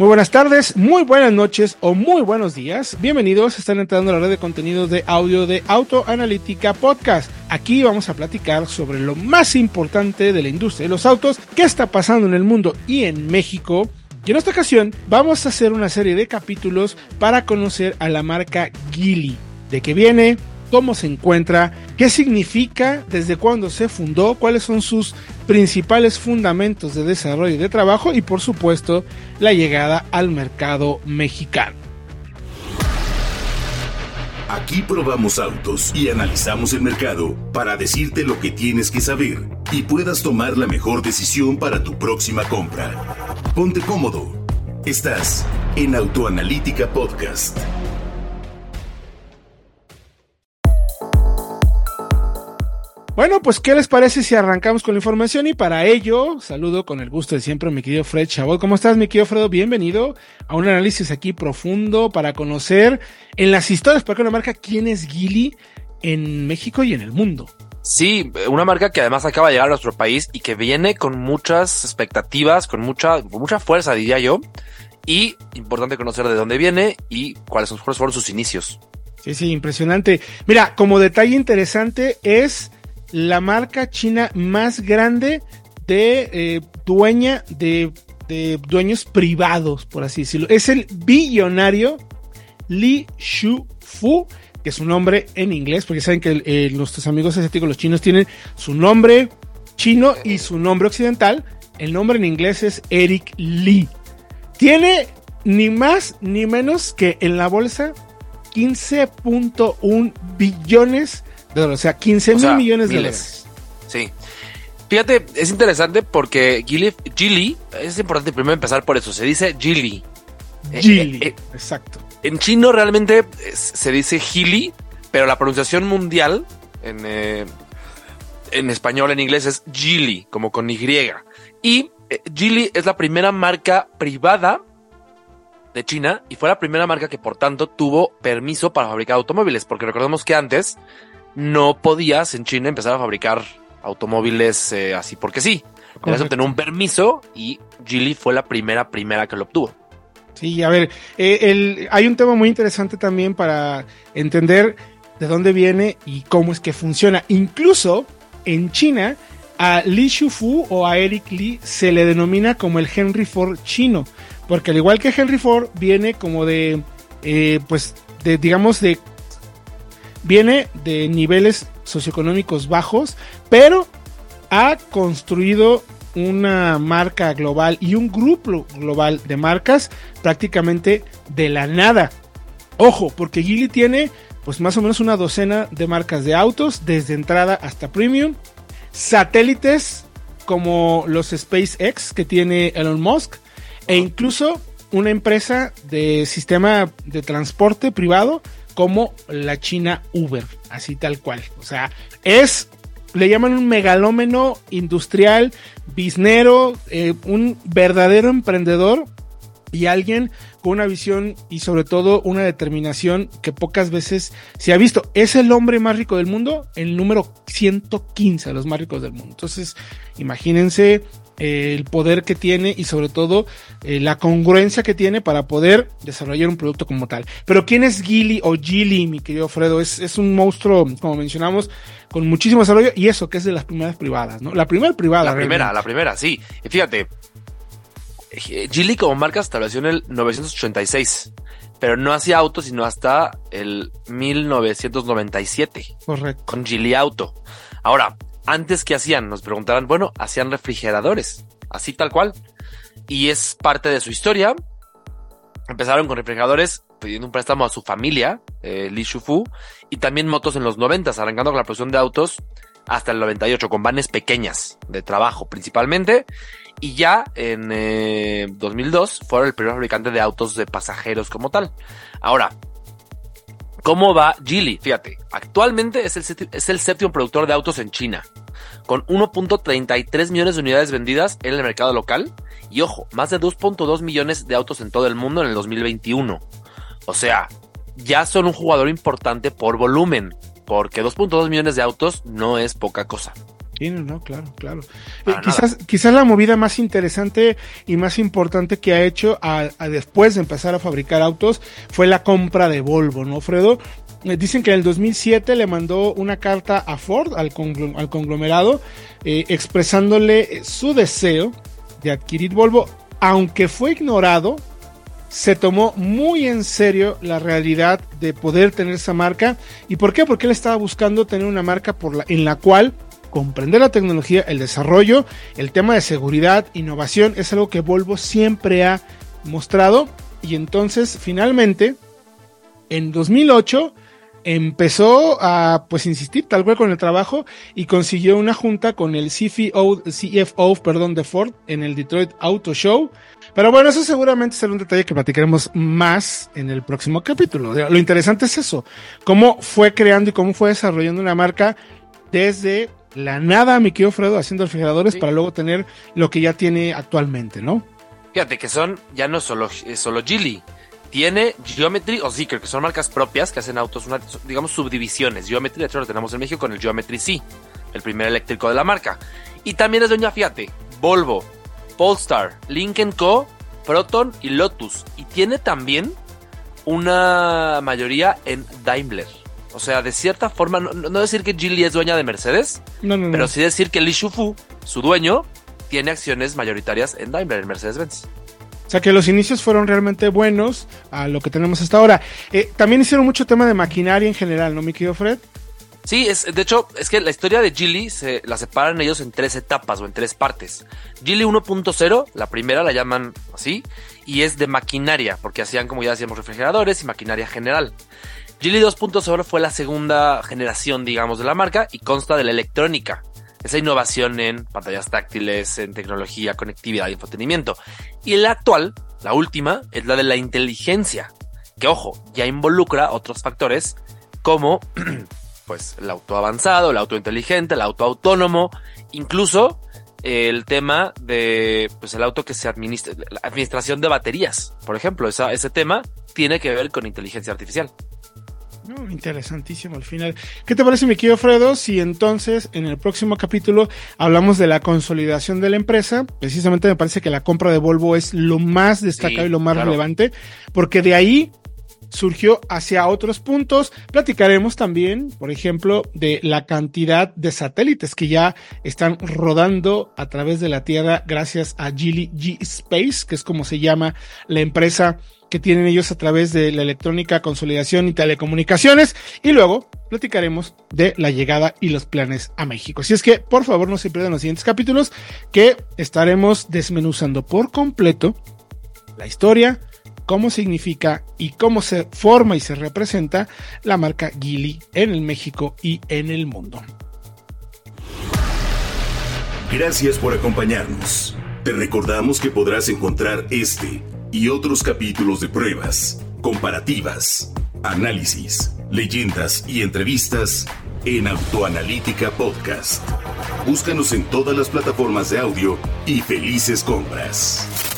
Muy buenas tardes, muy buenas noches o muy buenos días. Bienvenidos, están entrando a la red de contenidos de audio de Autoanalítica Podcast. Aquí vamos a platicar sobre lo más importante de la industria de los autos, qué está pasando en el mundo y en México. Y en esta ocasión vamos a hacer una serie de capítulos para conocer a la marca Geely, de qué viene, cómo se encuentra, qué significa, desde cuándo se fundó, cuáles son sus principales fundamentos de desarrollo y de trabajo y por supuesto la llegada al mercado mexicano. Aquí probamos autos y analizamos el mercado para decirte lo que tienes que saber y puedas tomar la mejor decisión para tu próxima compra. Ponte cómodo. Estás en Autoanalítica Podcast. Bueno, pues ¿qué les parece si arrancamos con la información? Y para ello, saludo con el gusto de siempre a mi querido Fred Chabot. ¿Cómo estás, mi querido Fredo? Bienvenido a un análisis aquí profundo para conocer en las historias para que una marca quién es Gili en México y en el mundo. Sí, una marca que además acaba de llegar a nuestro país y que viene con muchas expectativas, con mucha, con mucha fuerza, diría yo. Y importante conocer de dónde viene y cuáles fueron sus inicios. Sí, sí, impresionante. Mira, como detalle interesante es la marca china más grande de eh, dueña de, dueños privados, por así decirlo. Es el billonario Li Shufu, que es un nombre en inglés, porque saben que eh, nuestros amigos asiáticos, los chinos, tienen su nombre chino y su nombre occidental. El nombre en inglés es Eric Li. Tiene ni más ni menos que en la bolsa 15.1 billones o sea, 15 mil millones de dólares. Sí. Fíjate, es interesante porque Gili, es importante primero empezar por eso, se dice Gili. Gili, eh, eh, exacto. En chino realmente se dice Gili, pero la pronunciación mundial en, eh, en español, en inglés es Gili, como con Y. Y Gili es la primera marca privada de China y fue la primera marca que por tanto tuvo permiso para fabricar automóviles, porque recordemos que antes no podías en China empezar a fabricar automóviles eh, así porque sí. Tenías que tener un permiso y Geely fue la primera, primera que lo obtuvo. Sí, a ver, eh, hay un tema muy interesante también para entender de dónde viene y cómo es que funciona. Incluso en China, a Li Shufu o a Eric Li se le denomina como el Henry Ford chino, porque al igual que Henry Ford viene como de, eh, pues, de, digamos, de viene de niveles socioeconómicos bajos, pero ha construido una marca global y un grupo global de marcas prácticamente de la nada. Ojo, porque Geely tiene pues más o menos una docena de marcas de autos, desde entrada hasta premium, satélites como los SpaceX que tiene Elon Musk, e incluso una empresa de sistema de transporte privado como la China Uber, así tal cual. O sea, es, le llaman un megalómeno industrial, biznero, eh, un verdadero emprendedor y alguien con una visión y sobre todo una determinación que pocas veces se ha visto. Es el hombre más rico del mundo, el número 115 de los más ricos del mundo. Entonces, imagínense el poder que tiene y sobre todo eh, la congruencia que tiene para poder desarrollar un producto como tal. Pero ¿quién es Gili o Gili, mi querido Fredo? Es, es un monstruo, como mencionamos, con muchísimo desarrollo y eso que es de las primeras privadas, ¿no? La primera privada. La primera, la primera, sí. Y fíjate, Gili como marca se estableció en el 986 pero no hacía autos sino hasta el 1997. Correcto. Con Gili Auto. Ahora, antes, ¿qué hacían? Nos preguntaban, bueno, hacían refrigeradores, así tal cual. Y es parte de su historia. Empezaron con refrigeradores pidiendo un préstamo a su familia, eh, Li Shufu, y también motos en los 90, arrancando con la producción de autos hasta el 98, con vanes pequeñas de trabajo principalmente. Y ya en 2002 eh, fueron el primer fabricante de autos de pasajeros como tal. Ahora, ¿Cómo va Geely? Fíjate, actualmente es el, es el séptimo productor de autos en China, con 1.33 millones de unidades vendidas en el mercado local y ojo, más de 2.2 millones de autos en todo el mundo en el 2021. O sea, ya son un jugador importante por volumen, porque 2.2 millones de autos no es poca cosa. Sí, no, claro, claro. Eh, quizás, quizás la movida más interesante y más importante que ha hecho a, después de empezar a fabricar autos fue la compra de Volvo, ¿no, Fredo? Eh, dicen que en el 2007 le mandó una carta a Ford, al, conglomerado, eh, expresándole su deseo de adquirir Volvo, aunque fue ignorado se tomó muy en serio la realidad de poder tener esa marca. ¿Y por qué? Porque él estaba buscando tener una marca por la, en la cual comprender la tecnología, el desarrollo, el tema de seguridad, innovación, es algo que Volvo siempre ha mostrado. Y entonces, finalmente, en 2008, empezó a pues insistir tal cual con el trabajo y consiguió una junta con el CFO, CFO perdón, de Ford en el Detroit Auto Show pero bueno, eso seguramente será un detalle que platicaremos más en el próximo capítulo. Lo interesante es eso, cómo fue creando y cómo fue desarrollando una marca desde la nada, mi querido Fredo, haciendo refrigeradores para luego tener lo que ya tiene actualmente, ¿no? Fíjate que son ya no solo, solo Geely. Tiene Geometry o Zeekr, que son marcas propias que hacen autos, digamos, subdivisiones. Geometry, de hecho, lo tenemos en México con el Geometry C, el primer eléctrico de la marca. Y también es doña, fíjate, Volvo, Polestar, Lincoln Co., Proton y Lotus. Y tiene también una mayoría en Daimler. O sea, de cierta forma, no, decir que Geely es dueña de Mercedes, pero sí decir que Li Shufu, su dueño, tiene acciones mayoritarias en Daimler, en Mercedes-Benz. O sea que los inicios fueron realmente buenos a lo que tenemos hasta ahora. Eh, también hicieron mucho tema de maquinaria en general, ¿no, mi querido Fred? Sí, es, de hecho, es que la historia de Gili se la separan ellos en tres etapas o en tres partes. Gili 1.0, la primera la llaman así, y es de maquinaria, porque hacían, como ya decíamos, refrigeradores y maquinaria general. Gili 2.0 fue la segunda generación, digamos, de la marca y consta de la electrónica, esa innovación en pantallas táctiles, en tecnología, conectividad y entretenimiento. Y la actual, la última, es la de la inteligencia, que ojo, ya involucra otros factores como pues el auto avanzado, el auto inteligente, el auto autónomo, incluso el tema de pues el auto que se administra, la administración de baterías, por ejemplo, ese tema tiene que ver con inteligencia artificial. Interesantísimo al final. ¿Qué te parece, mi querido Fredo? Si entonces en el próximo capítulo hablamos de la consolidación de la empresa, precisamente me parece que la compra de Volvo es lo más destacado y lo más relevante, porque de ahí surgió hacia otros puntos. Platicaremos también, por ejemplo, de la cantidad de satélites que ya están rodando a través de la Tierra gracias a Geely G Space, que es como se llama la empresa que tienen ellos a través de la electrónica, consolidación y telecomunicaciones. Y luego platicaremos de la llegada y los planes a México. Así es que, por favor, no se pierdan los siguientes capítulos que estaremos desmenuzando por completo la historia, cómo significa y cómo se forma y se representa la marca Gili en el México y en el mundo. Gracias por acompañarnos. Te recordamos que podrás encontrar este y otros capítulos de pruebas, comparativas, análisis, leyendas y entrevistas en Autoanalítica Podcast. Búscanos en todas las plataformas de audio y felices compras.